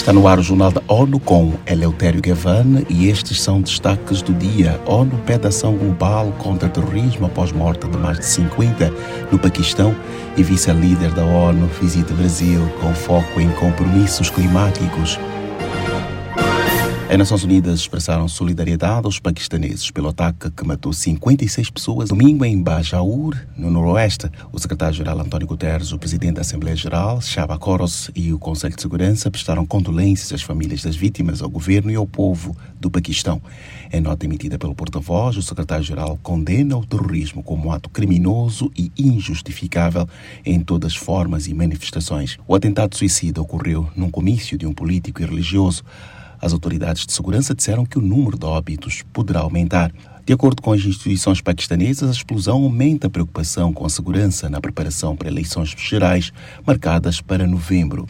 Está no ar o Jornal da ONU com Eleutério Gavan e estes são destaques do dia. ONU pede ação global contra terrorismo após morte de mais de 50 no Paquistão e vice-líder da ONU visita Brasil com foco em compromissos climáticos. As Nações Unidas expressaram solidariedade aos paquistaneses pelo ataque que matou 56 pessoas domingo em Bajaur, no noroeste. O secretário-geral António Guterres, o presidente da Assembleia Geral, Shaba Koros, e o Conselho de Segurança prestaram condolências às famílias das vítimas, ao governo e ao povo do Paquistão. Em nota emitida pelo porta-voz, o secretário-geral condena o terrorismo como um ato criminoso e injustificável em todas as formas e manifestações. O atentado suicida ocorreu num comício de um político e religioso. As autoridades de segurança disseram que o número de óbitos poderá aumentar. De acordo com as instituições paquistanesas, a explosão aumenta a preocupação com a segurança na preparação para eleições gerais marcadas para novembro.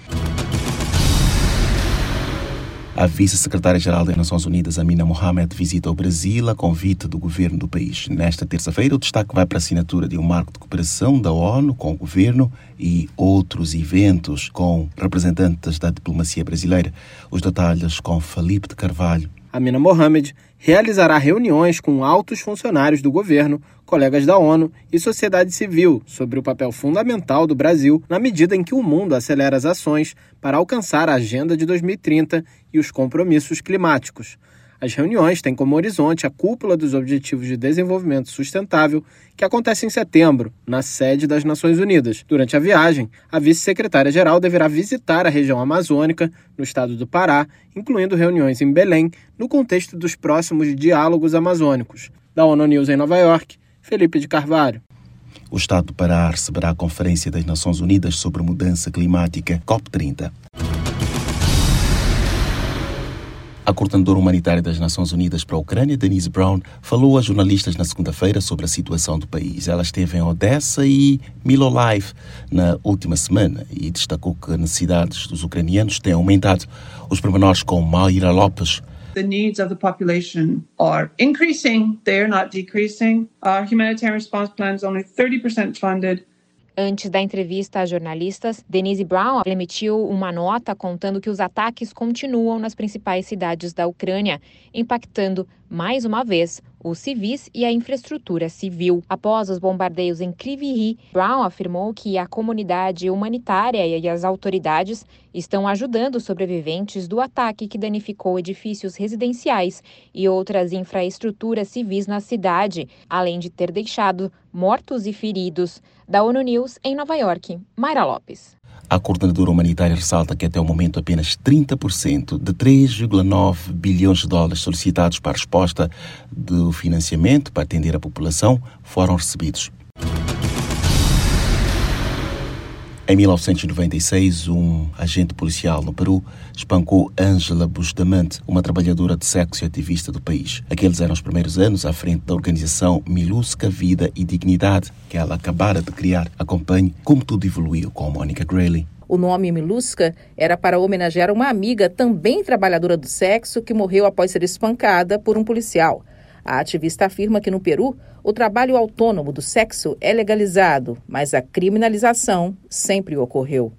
A vice-secretária-geral das Nações Unidas, Amina Mohamed, visita o Brasil a convite do governo do país. Nesta terça-feira, o destaque vai para a assinatura de um marco de cooperação da ONU com o governo e outros eventos com representantes da diplomacia brasileira. Os detalhes com Felipe de Carvalho. Amina Mohamed realizará reuniões com altos funcionários do governo, colegas da ONU e sociedade civil sobre o papel fundamental do Brasil na medida em que o mundo acelera as ações para alcançar a Agenda de 2030 e os compromissos climáticos. As reuniões têm como horizonte a cúpula dos Objetivos de Desenvolvimento Sustentável, que acontece em setembro, na sede das Nações Unidas. Durante a viagem, a vice-secretária-geral deverá visitar a região amazônica, no estado do Pará, incluindo reuniões em Belém, no contexto dos próximos diálogos amazônicos. Da ONU News em Nova York, Felipe de Carvalho. O estado do Pará receberá a Conferência das Nações Unidas sobre Mudança Climática, COP30. A coordenadora humanitária das Nações Unidas para a Ucrânia, Denise Brown, falou a jornalistas na segunda-feira sobre a situação do país. Ela esteve em Odessa e Milolive na última semana e destacou que as necessidades dos ucranianos têm aumentado. Os pormenores com Mayra Lopes, the needs of the population are increasing, they're not decreasing. Our humanitarian response plan is only 30% funded. Antes da entrevista a jornalistas, Denise Brown emitiu uma nota contando que os ataques continuam nas principais cidades da Ucrânia, impactando mais uma vez os civis e a infraestrutura civil. Após os bombardeios em Kryvyi Brown afirmou que a comunidade humanitária e as autoridades estão ajudando sobreviventes do ataque que danificou edifícios residenciais e outras infraestruturas civis na cidade, além de ter deixado mortos e feridos. Da ONU News em Nova York, Mayra Lopes. A coordenadora humanitária ressalta que até o momento apenas 30% de 3,9 bilhões de dólares solicitados para a resposta do financiamento para atender a população foram recebidos. Em 1996, um agente policial no Peru espancou Ângela Bustamante, uma trabalhadora de sexo e ativista do país. Aqueles eram os primeiros anos à frente da organização Milusca Vida e Dignidade, que ela acabara de criar. Acompanhe como tudo evoluiu com Mônica Grayley. O nome Milusca era para homenagear uma amiga, também trabalhadora do sexo, que morreu após ser espancada por um policial. A ativista afirma que no Peru, o trabalho autônomo do sexo é legalizado, mas a criminalização sempre ocorreu.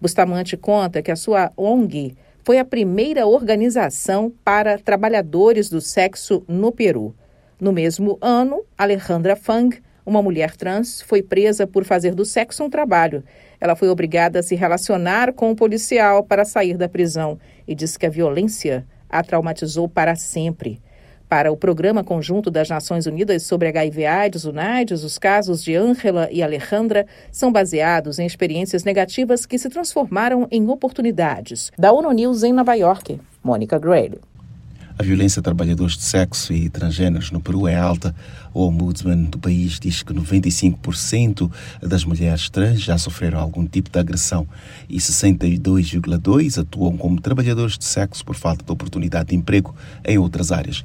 Bustamante conta que a sua ONG foi a primeira organização para trabalhadores do sexo no Peru. No mesmo ano, Alejandra Fang, uma mulher trans, foi presa por fazer do sexo um trabalho. Ela foi obrigada a se relacionar com um policial para sair da prisão e diz que a violência a traumatizou para sempre. Para o Programa Conjunto das Nações Unidas sobre HIV/AIDS, UNAIDS, os casos de Ângela e Alejandra são baseados em experiências negativas que se transformaram em oportunidades. Da ONU News em Nova York, Mônica Grayle. A violência a trabalhadores de sexo e transgêneros no Peru é alta. O ombudsman do país diz que 95% das mulheres trans já sofreram algum tipo de agressão e 62,2% atuam como trabalhadores de sexo por falta de oportunidade de emprego em outras áreas.